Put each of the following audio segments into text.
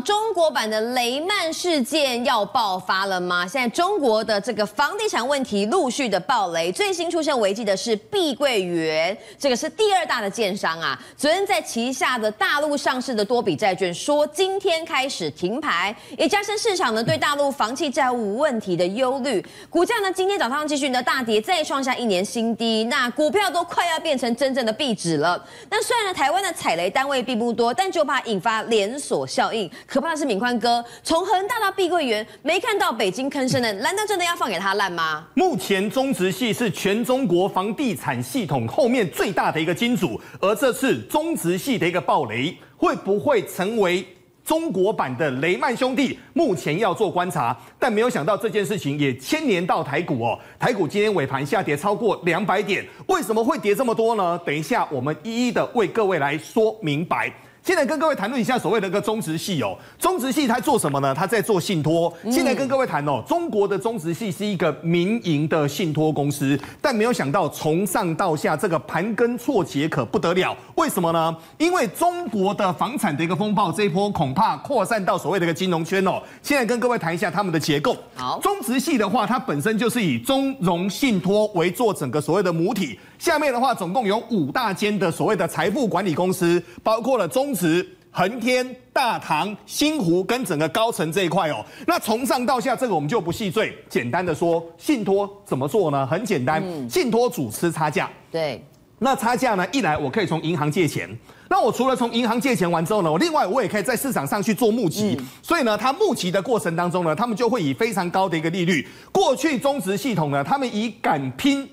中国版的雷曼事件要爆发了吗？现在中国的这个房地产问题陆续的爆雷，最新出现危机的是碧桂园，这个是第二大的建商啊。昨天在旗下的大陆上市的多笔债券说今天开始停牌，也加深市场呢对大陆房企债务问题的忧虑。股价呢今天早上继续的大跌，再创下一年新低，那股票都快要变成真正的壁纸了。那虽然呢台湾的踩雷单位并不多，但就怕引发连锁效应。可怕的是，敏宽哥从恒大到碧桂园，没看到北京吭声的，难道真的要放给他烂吗？目前中植系是全中国房地产系统后面最大的一个金主，而这次中植系的一个暴雷，会不会成为中国版的雷曼兄弟？目前要做观察，但没有想到这件事情也牵连到台股哦。台股今天尾盘下跌超过两百点，为什么会跌这么多呢？等一下我们一一的为各位来说明白。现在跟各位谈论一下所谓的一个中植系哦，中植系它做什么呢？它在做信托。现在跟各位谈哦，中国的中植系是一个民营的信托公司，但没有想到从上到下这个盘根错节可不得了。为什么呢？因为中国的房产的一个风暴，这一波恐怕扩散到所谓的一个金融圈哦。现在跟各位谈一下他们的结构。好，中植系的话，它本身就是以中融信托为做整个所谓的母体，下面的话总共有五大间的所谓的财富管理公司，包括了中。植恒天、大唐、新湖跟整个高层这一块哦，那从上到下这个我们就不细赘，简单的说，信托怎么做呢？很简单，信托主吃差价。对，那差价呢，一来我可以从银行借钱，那我除了从银行借钱完之后呢，我另外我也可以在市场上去做募集，所以呢，它募集的过程当中呢，他们就会以非常高的一个利率。过去中植系统呢，他们以敢拼。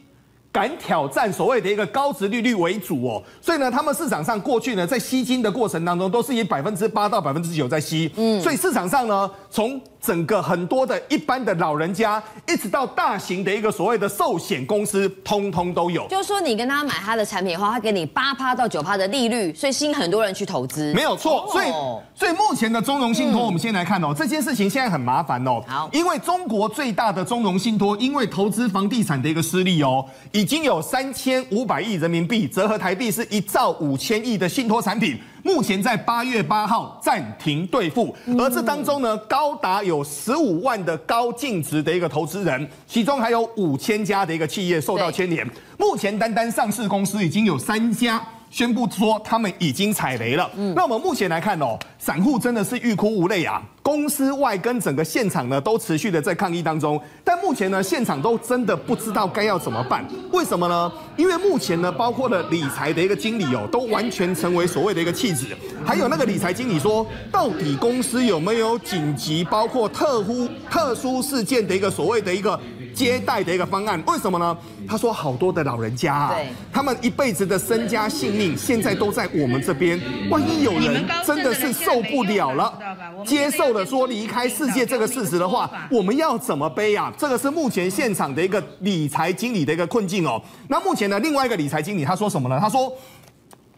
敢挑战所谓的一个高值利率为主哦，所以呢，他们市场上过去呢，在吸金的过程当中，都是以百分之八到百分之九在吸，嗯，所以市场上呢，从整个很多的一般的老人家，一直到大型的一个所谓的寿险公司，通通都有。就是说，你跟他买他的产品的话，他给你八趴到九趴的利率，所以吸引很多人去投资。没有错，所以所以目前的中融信托，我们先来看哦，这件事情现在很麻烦哦。好，因为中国最大的中融信托，因为投资房地产的一个失利哦。已经有三千五百亿人民币，折合台币是一兆五千亿的信托产品，目前在八月八号暂停兑付。而这当中呢，高达有十五万的高净值的一个投资人，其中还有五千家的一个企业受到牵连。目前单单上市公司已经有三家。宣布说他们已经踩雷了。嗯，那我们目前来看哦，散户真的是欲哭无泪啊。公司外跟整个现场呢都持续的在抗议当中，但目前呢现场都真的不知道该要怎么办。为什么呢？因为目前呢包括了理财的一个经理哦，都完全成为所谓的一个弃子。还有那个理财经理说，到底公司有没有紧急包括特乎特殊事件的一个所谓的一个。接待的一个方案，为什么呢？他说好多的老人家啊，他们一辈子的身家性命现在都在我们这边，万一有人真的是受不了了，接受了说离开世界这个事实的话，我们要怎么背啊？这个是目前现场的一个理财经理的一个困境哦。那目前呢，另外一个理财经理他说什么呢？他说。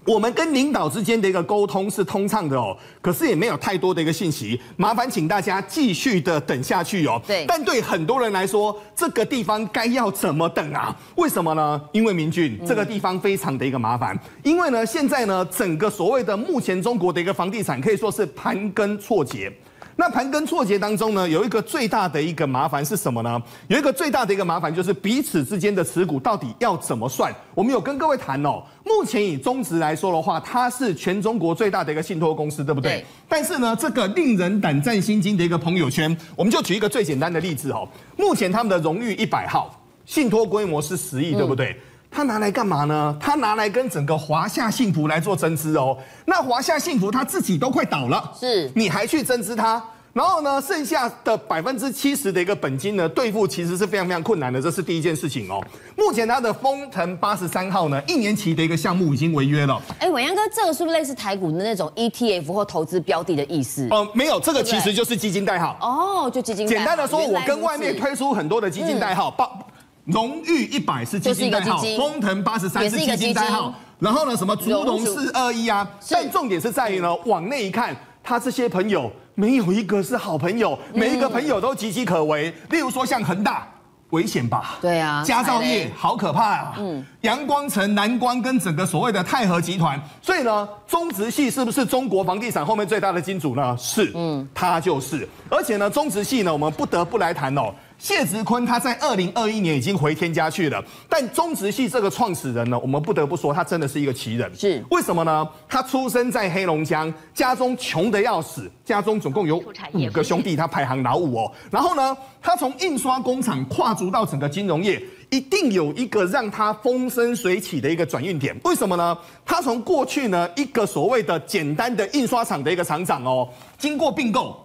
我们跟领导之间的一个沟通是通畅的哦，可是也没有太多的一个信息，麻烦请大家继续的等下去哦。对，但对很多人来说，这个地方该要怎么等啊？为什么呢？因为明俊这个地方非常的一个麻烦，因为呢，现在呢，整个所谓的目前中国的一个房地产可以说是盘根错节。那盘根错节当中呢，有一个最大的一个麻烦是什么呢？有一个最大的一个麻烦就是彼此之间的持股到底要怎么算？我们有跟各位谈哦。目前以中植来说的话，它是全中国最大的一个信托公司，对不对？对。但是呢，这个令人胆战心惊的一个朋友圈，我们就举一个最简单的例子哦。目前他们的荣誉一百号信托规模是十亿，对不对？嗯他拿来干嘛呢？他拿来跟整个华夏幸福来做增资哦。那华夏幸福他自己都快倒了，是，你还去增资它？然后呢，剩下的百分之七十的一个本金呢，兑付其实是非常非常困难的，这是第一件事情哦。目前它的丰腾八十三号呢，一年期的一个项目已经违约了。哎，伟阳哥，这个是不是类似台股的那种 ETF 或投资标的的意思？哦、呃，没有，这个其实就是基金代号。哦，就基金代号。简单的说，我跟外面推出很多的基金代号，报、嗯。荣誉一百是基金代号，风腾八十三是基金代号，然后呢，什么竹龙四二一啊？但重点是在于呢，往内一看，他这些朋友没有一个是好朋友，每一个朋友都岌岌可危。例如说像恒大，危险吧？对啊，佳兆业好可怕啊！嗯，阳光城、南光跟整个所谓的泰和集团，所以呢，中植系是不是中国房地产后面最大的金主呢？是，嗯，它就是。而且呢，中植系呢，我们不得不来谈哦。谢植坤他在二零二一年已经回天家去了，但中植系这个创始人呢，我们不得不说他真的是一个奇人。是为什么呢？他出生在黑龙江，家中穷得要死，家中总共有五个兄弟，他排行老五哦。然后呢，他从印刷工厂跨足到整个金融业，一定有一个让他风生水起的一个转运点。为什么呢？他从过去呢一个所谓的简单的印刷厂的一个厂长哦，经过并购。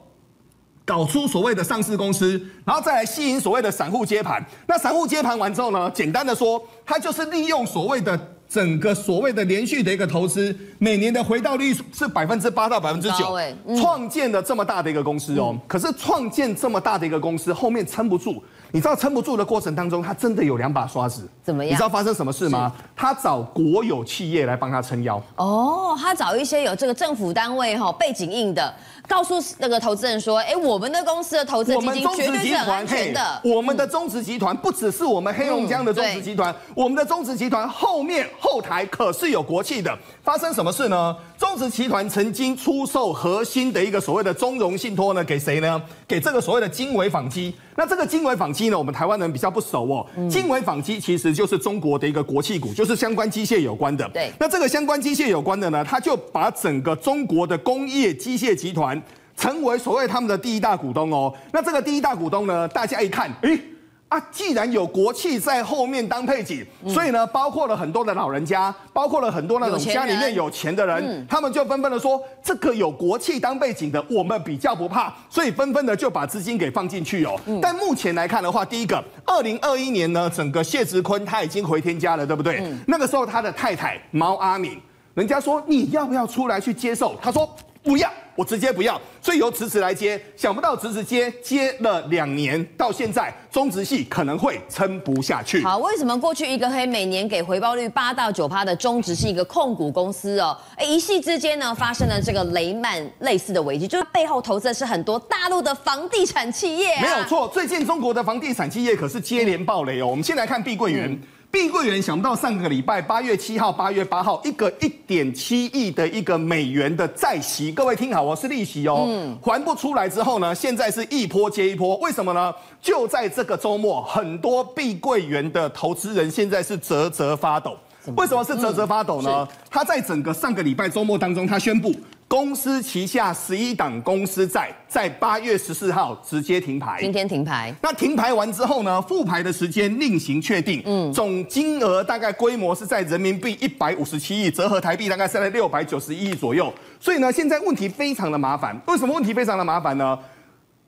搞出所谓的上市公司，然后再来吸引所谓的散户接盘。那散户接盘完之后呢？简单的说，他就是利用所谓的整个所谓的连续的一个投资，每年的回报率是百分之八到百分之九，创建了这么大的一个公司哦。嗯、可是创建这么大的一个公司，后面撑不住。你知道撑不住的过程当中，他真的有两把刷子。怎么样？你知道发生什么事吗？他找国有企业来帮他撑腰。哦，他找一些有这个政府单位哈背景硬的。告诉那个投资人说：“哎，我们的公司的投资基金绝对是安全的。我们的中植集团不只是我们黑龙江的中植集团，我们的中植集团后面后台可是有国企的。发生什么事呢？中植集团曾经出售核心的一个所谓的中融信托呢，给谁呢？给这个所谓的经纬纺机。那这个经纬纺机呢，我们台湾人比较不熟哦。经纬纺机其实就是中国的一个国企股，就是相关机械有关的。对。那这个相关机械有关的呢，它就把整个中国的工业机械集团。成为所谓他们的第一大股东哦，那这个第一大股东呢，大家一看，诶啊，既然有国企在后面当背景，所以呢，包括了很多的老人家，包括了很多那种家里面有钱的人，他们就纷纷的说，这个有国企当背景的，我们比较不怕，所以纷纷的就把资金给放进去哦。但目前来看的话，第一个，二零二一年呢，整个谢植坤他已经回天家了，对不对？那个时候他的太太毛阿敏，人家说你要不要出来去接受？他说不要。我直接不要，所以由侄子来接。想不到侄子接接了两年，到现在中植系可能会撑不下去。好，为什么过去一个黑每年给回报率八到九趴的中植是一个控股公司哦，哎，一夕之间呢发生了这个雷曼类似的危机，就是背后投资的是很多大陆的房地产企业啊。没有错，最近中国的房地产企业可是接连爆雷哦。我们先来看碧桂园。嗯碧桂园想不到上个礼拜八月七号、八月八号，一个一点七亿的一个美元的债息，各位听好我，是利息哦，还不出来之后呢，现在是一波接一波，为什么呢？就在这个周末，很多碧桂园的投资人现在是啧啧发抖。为什么是啧啧发抖呢？他在整个上个礼拜周末当中，他宣布。公司旗下十一档公司债在八月十四号直接停牌，今天停牌。那停牌完之后呢？复牌的时间另行确定。嗯，总金额大概规模是在人民币一百五十七亿，折合台币大概是在六百九十一亿左右。所以呢，现在问题非常的麻烦。为什么问题非常的麻烦呢？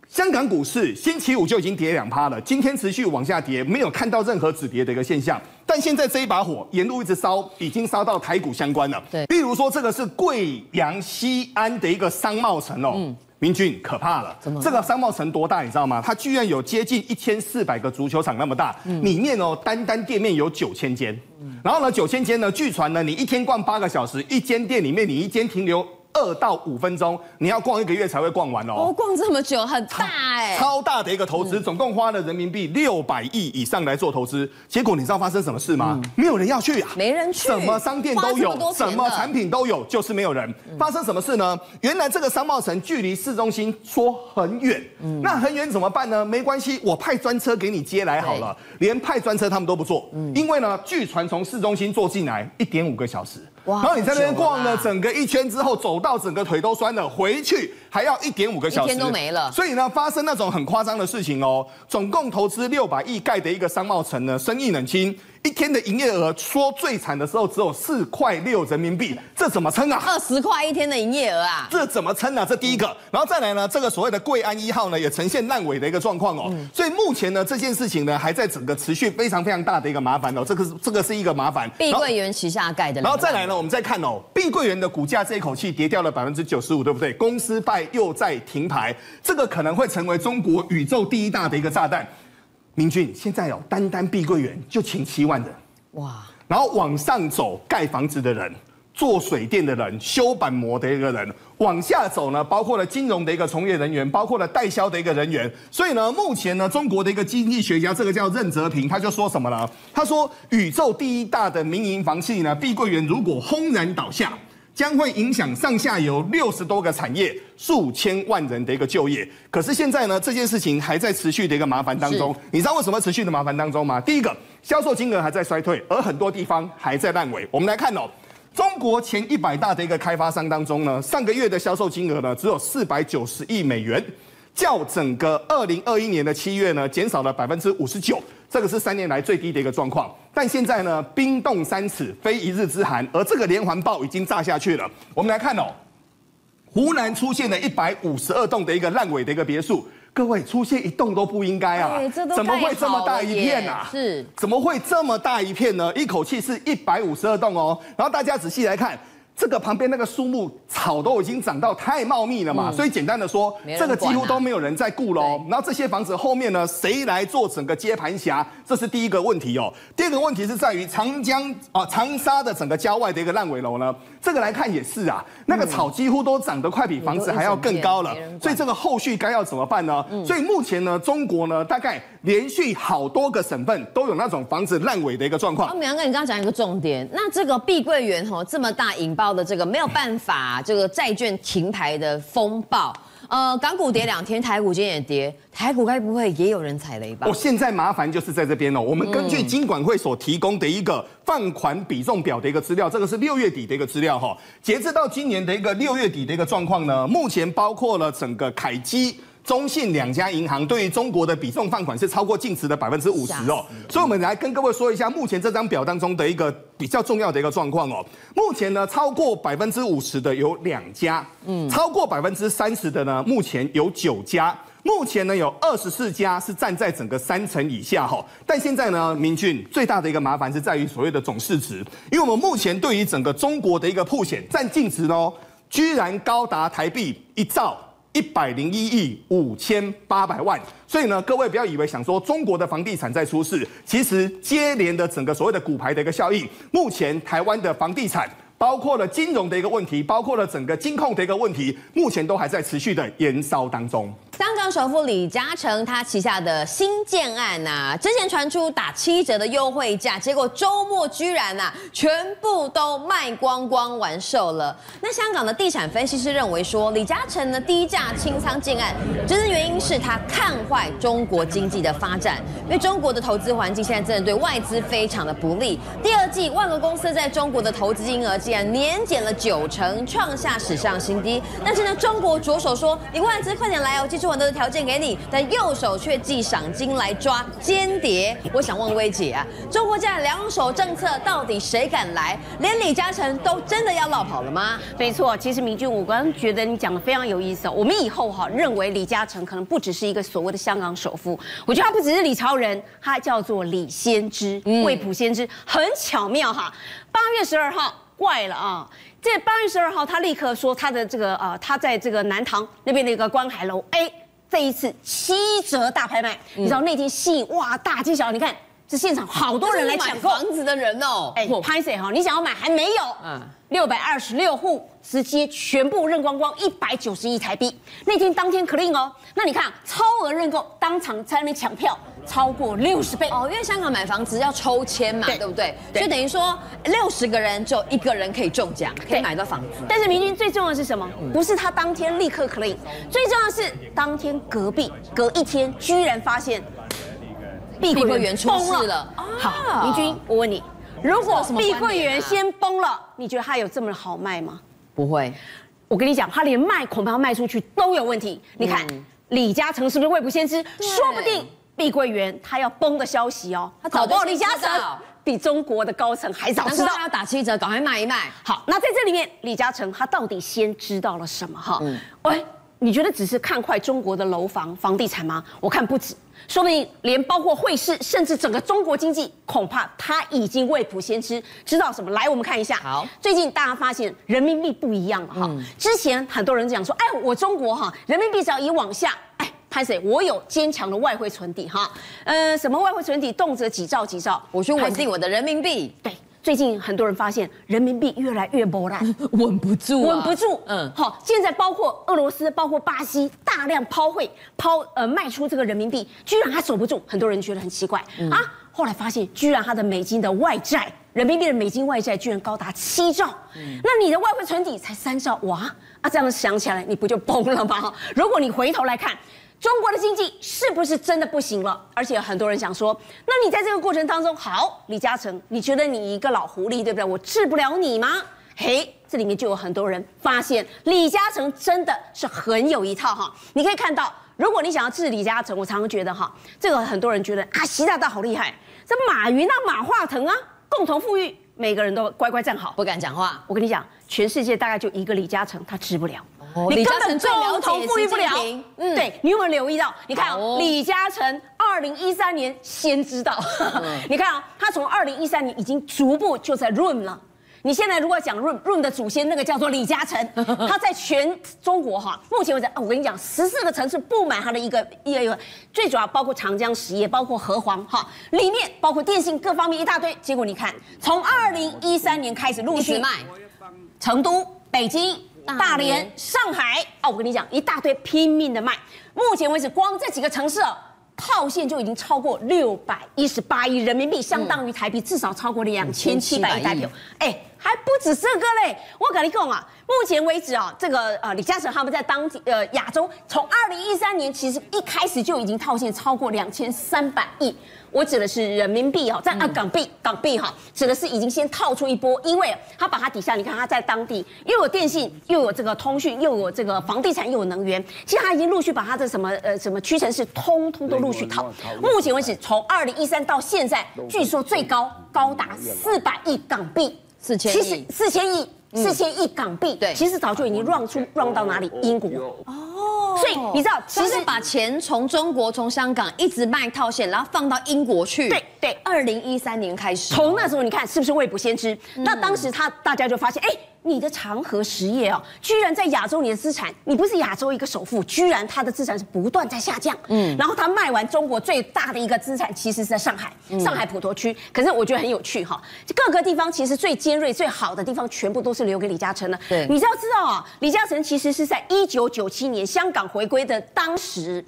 香港股市星期五就已经跌两趴了，今天持续往下跌，没有看到任何止跌的一个现象。但现在这一把火沿路一直烧，已经烧到台股相关了。对，例如说这个是贵阳西安的一个商贸城哦，嗯，明俊可怕了。怎么？这个商贸城多大？你知道吗？它居然有接近一千四百个足球场那么大，嗯、里面哦单单店面有九千间，嗯、然后呢九千间呢，据传呢你一天逛八个小时，一间店里面你一间停留。二到五分钟，你要逛一个月才会逛完哦。哦，逛这么久，很大哎，超大的一个投资，总共花了人民币六百亿以上来做投资。结果你知道发生什么事吗？没有人要去啊，没人去，什么商店都有，什么产品都有，就是没有人。发生什么事呢？原来这个商贸城距离市中心说很远，那很远怎么办呢？没关系，我派专车给你接来好了。连派专车他们都不坐，因为呢，据传从市中心坐进来一点五个小时。然后你在那边逛了整个一圈之后，走到整个腿都酸了，回去还要一点五个小时，一天都没了。所以呢，发生那种很夸张的事情哦。总共投资六百亿盖的一个商贸城呢，生意冷清。一天的营业额说最惨的时候只有四块六人民币，这怎么撑啊？二十块一天的营业额啊？这怎么撑啊？这第一个，然后再来呢，这个所谓的贵安一号呢，也呈现烂尾的一个状况哦。所以目前呢，这件事情呢，还在整个持续非常非常大的一个麻烦哦。这个是这个是一个麻烦。碧桂园旗下盖的。然后再来呢，我们再看哦，碧桂园的股价这一口气跌掉了百分之九十五，对不对？公司败又在停牌，这个可能会成为中国宇宙第一大的一个炸弹。明俊，现在哦，单单碧桂园就请七万人。哇！然后往上走盖房子的人，做水电的人、修板模的一个人，往下走呢，包括了金融的一个从业人员，包括了代销的一个人员。所以呢，目前呢，中国的一个经济学家，这个叫任泽平，他就说什么呢？他说，宇宙第一大的民营房企呢，碧桂园如果轰然倒下，将会影响上下游六十多个产业、数千万人的一个就业。可是现在呢，这件事情还在持续的一个麻烦当中。你知道为什么持续的麻烦当中吗？第一个，销售金额还在衰退，而很多地方还在烂尾。我们来看哦。中国前一百大的一个开发商当中呢，上个月的销售金额呢只有四百九十亿美元，较整个二零二一年的七月呢减少了百分之五十九，这个是三年来最低的一个状况。但现在呢，冰冻三尺非一日之寒，而这个连环爆已经炸下去了。我们来看哦，湖南出现了一百五十二栋的一个烂尾的一个别墅。各位出现一栋都不应该啊！怎么会这么大一片啊？是，怎么会这么大一片呢？一口气是一百五十二栋哦。然后大家仔细来看。这个旁边那个树木草都已经长到太茂密了嘛，嗯、所以简单的说，啊、这个几乎都没有人在顾喽。对然后这些房子后面呢，谁来做整个接盘侠？这是第一个问题哦。第二个问题是在于长江啊长沙的整个郊外的一个烂尾楼呢，这个来看也是啊，那个草几乎都长得快比房子还要更高了。所以这个后续该要怎么办呢？嗯、所以目前呢，中国呢大概连续好多个省份都有那种房子烂尾的一个状况。淼哥，你刚刚讲一个重点，那这个碧桂园哈这么大引爆。的这个没有办法，这个债券停牌的风暴，呃，港股跌两天，台股今天也跌，台股该不会也有人踩雷吧？我现在麻烦就是在这边哦，我们根据金管会所提供的一个放款比重表的一个资料，这个是六月底的一个资料哈，截至到今年的一个六月底的一个状况呢，目前包括了整个凯基。中信两家银行对于中国的比重放款是超过净值的百分之五十哦，所以我们来跟各位说一下目前这张表当中的一个比较重要的一个状况哦。目前呢，超过百分之五十的有两家，嗯，超过百分之三十的呢，目前有九家，目前呢有二十四家是站在整个三成以下哈。但现在呢，明俊最大的一个麻烦是在于所谓的总市值，因为我们目前对于整个中国的一个曝险占净值呢，居然高达台币一兆。一百零一亿五千八百万，所以呢，各位不要以为想说中国的房地产在出事，其实接连的整个所谓的股牌的一个效应，目前台湾的房地产，包括了金融的一个问题，包括了整个金控的一个问题，目前都还在持续的燃烧当中。香港首富李嘉诚他旗下的新建案呐、之前传出打七折的优惠价，结果周末居然呐、全部都卖光光完售了。那香港的地产分析师认为说，李嘉诚呢低价清仓建案，真正原因是他看坏中国经济的发展，因为中国的投资环境现在真的对外资非常的不利。第二季万国公司在中国的投资金额竟然年减了九成，创下史上新低。但是呢，中国着手说你外资快点来哦，记住。很多的条件给你，但右手却寄赏金来抓间谍。我想问薇姐啊，中国这样两手政策到底谁敢来？连李嘉诚都真的要落跑了吗？没错，其实明君，我刚觉得你讲的非常有意思。我们以后哈认为李嘉诚可能不只是一个所谓的香港首富，我觉得他不只是李超人，他叫做李先知，未卜先知，很巧妙哈。八月十二号，怪了啊！这八月十二号，他立刻说他的这个啊，他在这个南塘那边的一个观海楼，哎，这一次七折大拍卖，你知道那天吸引哇大街小，你看这现场好多人来抢购房子的人哦，哎，拍谁哈？你想要买还没有？嗯。六百二十六户直接全部认光光，一百九十亿台币。那天当天 clean 哦，那你看超额认购，当场在那边抢票，超过六十倍哦。因为香港买房子要抽签嘛，对，对不对？对，所以等于说六十个人就一个人可以中奖，可以买到房子。但是明君最重要的是什么？不是他当天立刻 clean，最重要的是当天隔壁隔一天居然发现碧桂园出事了。好，明君，我问你。如果碧桂园先崩了，你觉得它有这么好卖吗？不会，我跟你讲，它连卖恐怕要卖出去都有问题。你看，李嘉诚是不是未卜先知？说不定碧桂园它要崩的消息哦，他搞不好李嘉诚比中国的高层还早知道。他要打七折，赶快卖一卖。好，那在这里面，李嘉诚他到底先知道了什么？哈，喂，你觉得只是看坏中国的楼房房地产吗？我看不止。说明连包括汇市，甚至整个中国经济，恐怕他已经未卜先知，知道什么？来，我们看一下。好，最近大家发现人民币不一样了哈。嗯、之前很多人讲说，哎，我中国哈，人民币只要一往下，哎，潘 Sir，我有坚强的外汇存底哈。呃，什么外汇存底，动辄几兆几兆，我去稳定我的人民币。对。最近很多人发现人民币越来越波澜，稳不住，稳不住。嗯，好，现在包括俄罗斯、包括巴西大量抛汇、抛呃卖出这个人民币，居然还守不住，很多人觉得很奇怪啊。后来发现，居然它的美金的外债，人民币的美金外债居然高达七兆，那你的外汇存底才三兆，哇啊！这样想起来，你不就崩了吗？如果你回头来看。中国的经济是不是真的不行了？而且很多人想说，那你在这个过程当中，好，李嘉诚，你觉得你一个老狐狸，对不对？我治不了你吗？嘿，这里面就有很多人发现，李嘉诚真的是很有一套哈。你可以看到，如果你想要治李嘉诚，我常常觉得哈，这个很多人觉得啊，习大大好厉害，这马云啊、马化腾啊，共同富裕，每个人都乖乖站好，不敢讲话。我跟你讲，全世界大概就一个李嘉诚，他治不了。你根本共同富裕不了。嗯，对，你有没有留意到？你看哦，李嘉诚二零一三年先知道，你看啊，他从二零一三年已经逐步就在润了。你现在如果讲润润的祖先，那个叫做李嘉诚，他在全中国哈，目前为止，我跟你讲，十四个城市布满他的一个一个一个，最主要包括长江实业，包括和黄哈，里面包括电信各方面一大堆。结果你看，从二零一三年开始陆续卖，成都、北京。大连、上海啊，我跟你讲，一大堆拼命的卖。目前为止，光这几个城市哦，套现就已经超过六百一十八亿人民币，相当于台币至少超过两千七百亿台币。哎，还不止这个嘞！我跟你讲啊，目前为止啊，这个呃李嘉诚他们在当地呃亚洲，从二零一三年其实一开始就已经套现超过两千三百亿。我指的是人民币哈，在啊港币港币哈，指的是已经先套出一波，因为它把它底下，你看它在当地又有电信，又有这个通讯，又有这个房地产，又有能源，其实它已经陆续把它的什么呃什么屈臣氏通通都陆续套。目前为止，从二零一三到现在，据说最高高达四百亿港币，四千亿，四千亿，四千亿港币，对，其实早就已经 run 出 run 到哪里？英国哦。所以你知道，其实把钱从中国、从香港一直卖套现，然后放到英国去。对对，二零一三年开始，从那时候你看是不是未卜先知？嗯、那当时他大家就发现，哎。你的长和实业哦，居然在亚洲你的资产，你不是亚洲一个首富，居然他的资产是不断在下降。嗯，然后他卖完中国最大的一个资产，其实是在上海，上海普陀区。可是我觉得很有趣哈，各个地方其实最尖锐、最好的地方，全部都是留给李嘉诚的。对，你知道知道啊，李嘉诚其实是在一九九七年香港回归的当时。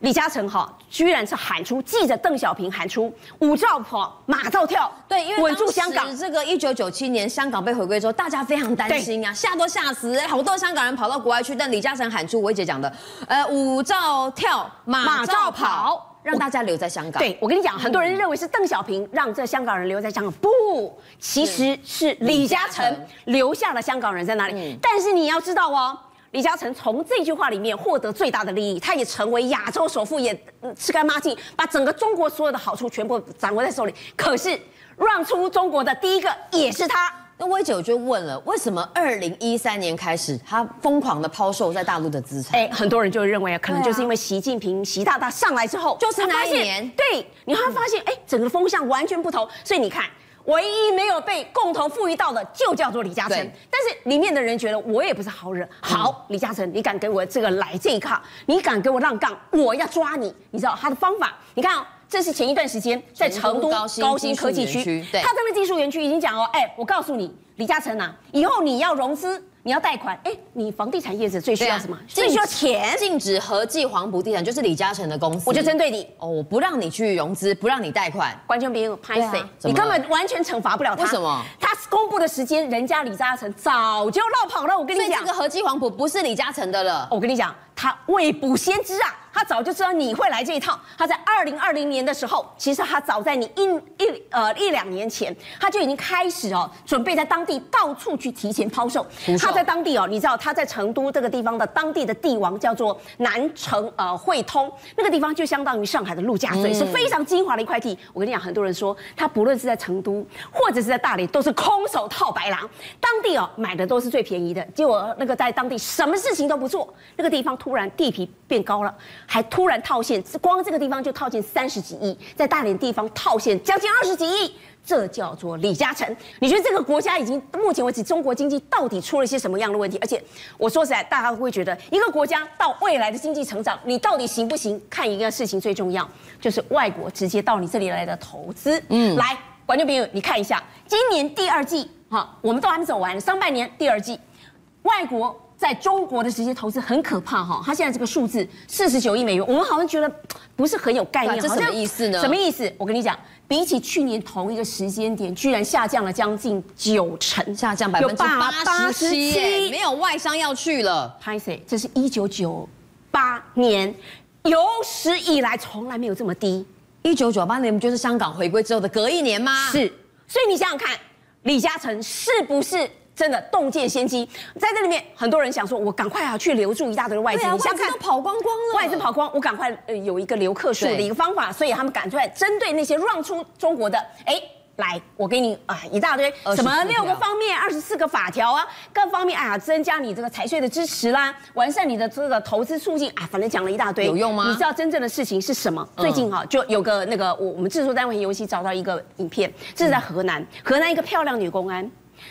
李嘉诚哈，居然是喊出，记者邓小平喊出“武照跑，马照跳”，对，因为稳住香港。这个一九九七年香港被回归之后，大家非常担心啊，吓都吓死，好多香港人跑到国外去。但李嘉诚喊出，我姐讲的，呃，舞照跳，马照跑，让大家留在香港。对，我跟你讲，很多人认为是邓小平让这香港人留在香港，不，其实是李嘉诚留下了香港人在那里。嗯、但是你要知道哦。李嘉诚从这句话里面获得最大的利益，他也成为亚洲首富，也吃干抹净，把整个中国所有的好处全部掌握在手里。可是让出中国的第一个也是他。那薇姐我就问了，为什么二零一三年开始他疯狂的抛售在大陆的资产？哎，很多人就认为可能就是因为习近平、习大大上来之后，就是那一年，对，你会发现，哎，整个风向完全不同。所以你看。唯一没有被共同富裕到的，就叫做李嘉诚。但是里面的人觉得我也不是好惹。好，李嘉诚，你敢给我这个来这一卡？你敢给我让杠？我要抓你。你知道他的方法？你看哦，这是前一段时间在成都高新科技区，他这个技术园区已经讲哦，哎，我告诉你，李嘉诚啊，以后你要融资。你要贷款，哎，你房地产业者最需要什么？啊、最需要钱。禁止合记黄埔地产就是李嘉诚的公司，我就针对你哦，我不让你去融资，不让你贷款，完全没有拍谁，啊、你根本完全惩罚不了他。为什么？他公布的时间，人家李嘉诚早就落跑了。我跟你讲，这个合记黄埔不是李嘉诚的了。我跟你讲，他未卜先知啊。他早就知道你会来这一套。他在二零二零年的时候，其实他早在你一一呃一两年前，他就已经开始哦，准备在当地到处去提前抛售。他在当地哦，你知道他在成都这个地方的当地的地王叫做南城呃汇通，那个地方就相当于上海的陆家嘴，嗯、是非常精华的一块地。我跟你讲，很多人说他不论是在成都或者是在大连，都是空手套白狼。当地哦买的都是最便宜的，结果那个在当地什么事情都不做，那个地方突然地皮变高了。还突然套现，光这个地方就套现三十几亿，在大连地方套现将近二十几亿，这叫做李嘉诚。你觉得这个国家已经目前为止，中国经济到底出了些什么样的问题？而且我说实在，大家会觉得一个国家到未来的经济成长，你到底行不行？看一个事情最重要，就是外国直接到你这里来的投资，嗯，来观众朋友，你看一下，今年第二季，哈，我们都还没走完，上半年第二季，外国在中国的直接投资很可怕哈，它现在这个数字四十九亿美元，我们好像觉得不是很有概念，这什么意思呢？什么意思？我跟你讲，比起去年同一个时间点，居然下降了将近九成，下降百分之八十七，没有外商要去了。拍谢，这是一九九八年有史以来从来没有这么低。一九九八年不就是香港回归之后的隔一年吗？是，所以你想想看，李嘉诚是不是真的洞见先机？在这里面，很多人想说，我赶快啊去留住一大堆的外资，啊、你想看跑光光了，外资跑光，我赶快呃有一个留客数的一个方法，所以他们赶出来针对那些让出中国的，哎。来，我给你啊一大堆什么六个方面，二十四个法条啊，各方面哎呀，增加你这个财税的支持啦，完善你的这个投资促进啊，反正讲了一大堆，有用吗？你知道真正的事情是什么？最近哈就有个那个我我们制作单位尤其找到一个影片，这是在河南，河南一个漂亮女公安，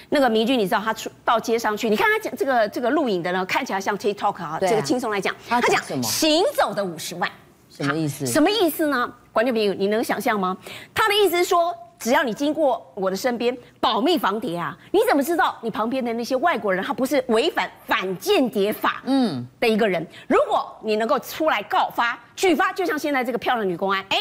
那个明君你知道他出到街上去，你看他讲这个这个录影的呢，看起来像 TikTok 啊，这个轻松来讲，他讲？行走的五十万，什么意思？什么意思呢？观众朋友，你能想象吗？他的意思是说。只要你经过我的身边，保密防谍啊，你怎么知道你旁边的那些外国人他不是违反反间谍法嗯的一个人？如果你能够出来告发、举发，就像现在这个漂亮女公安，哎，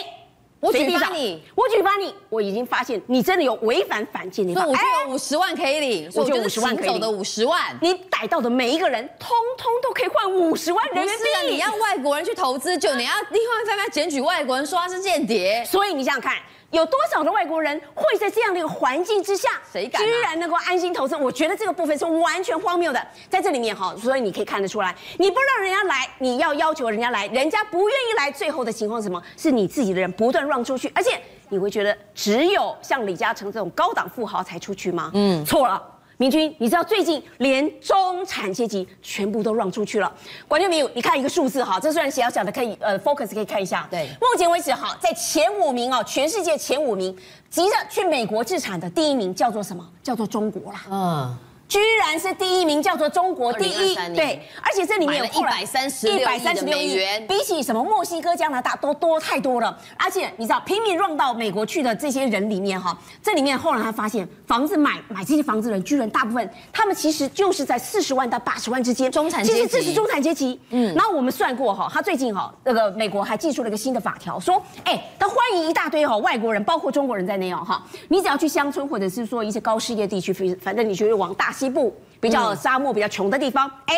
我举报你，我举报你，我已经发现你真的有违反反间谍法，所以我就有五十万可以领，我就五十万可以领，走的五十万，你逮到的每一个人，通通都可以换五十万人民币。不是啊，你要外国人去投资，就你要另外再来检举外国人说他是间谍，所以你想想看。有多少的外国人会在这样的一个环境之下，谁敢、啊、居然能够安心投资？我觉得这个部分是完全荒谬的。在这里面哈，所以你可以看得出来，你不让人家来，你要要求人家来，人家不愿意来，最后的情况是什么？是你自己的人不断让出去，而且你会觉得只有像李嘉诚这种高档富豪才出去吗？嗯，错了。明君，你知道最近连中产阶级全部都让出去了。观众朋友，你看一个数字哈，这虽然小小的，可以呃 focus 可以看一下。对，目前为止哈，在前五名哦，全世界前五名急着去美国制产的第一名叫做什么？叫做中国啦。嗯。居然是第一名，叫做中国第一，对，而且这里面有一百三十六亿美元，比起什么墨西哥、加拿大都多太多了。而且你知道，拼命让到美国去的这些人里面，哈，这里面后来他发现，房子买买这些房子的人，居然大部分他们其实就是在四十万到八十万之间，中产阶级。其实这是中产阶级。嗯，然后我们算过哈，他最近哈，那个美国还祭出了一个新的法条，说，哎，他欢迎一大堆哈外国人，包括中国人在内哦，哈，你只要去乡村或者是说一些高失业地区，反正你就会往大。西部比较沙漠、比较穷的地方，哎，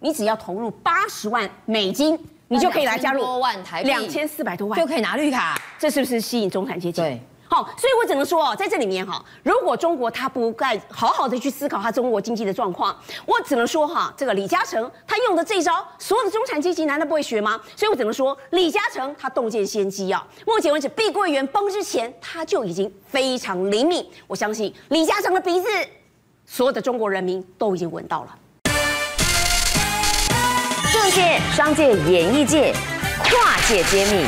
你只要投入八十万美金，你就可以来加入两千四百多万，就可以拿绿卡，这是不是吸引中产阶级？对，好，所以我只能说哦，在这里面哈，如果中国他不该好好的去思考他中国经济的状况，我只能说哈，这个李嘉诚他用的这一招，所有的中产阶级难道不会学吗？所以我只能说，李嘉诚他洞见先机啊，目前为止，碧桂园崩之前，他就已经非常灵敏，我相信李嘉诚的鼻子。所有的中国人民都已经闻到了。政界、商界、演艺界，跨界揭秘，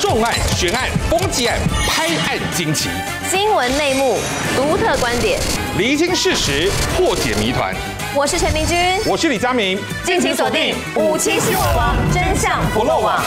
重案、悬案、攻击案、拍案惊奇，新闻内幕、独特观点，厘清事实，破解谜团。我是陈明君，我是李佳明，敬请锁定《五七新闻网》，真相不漏网。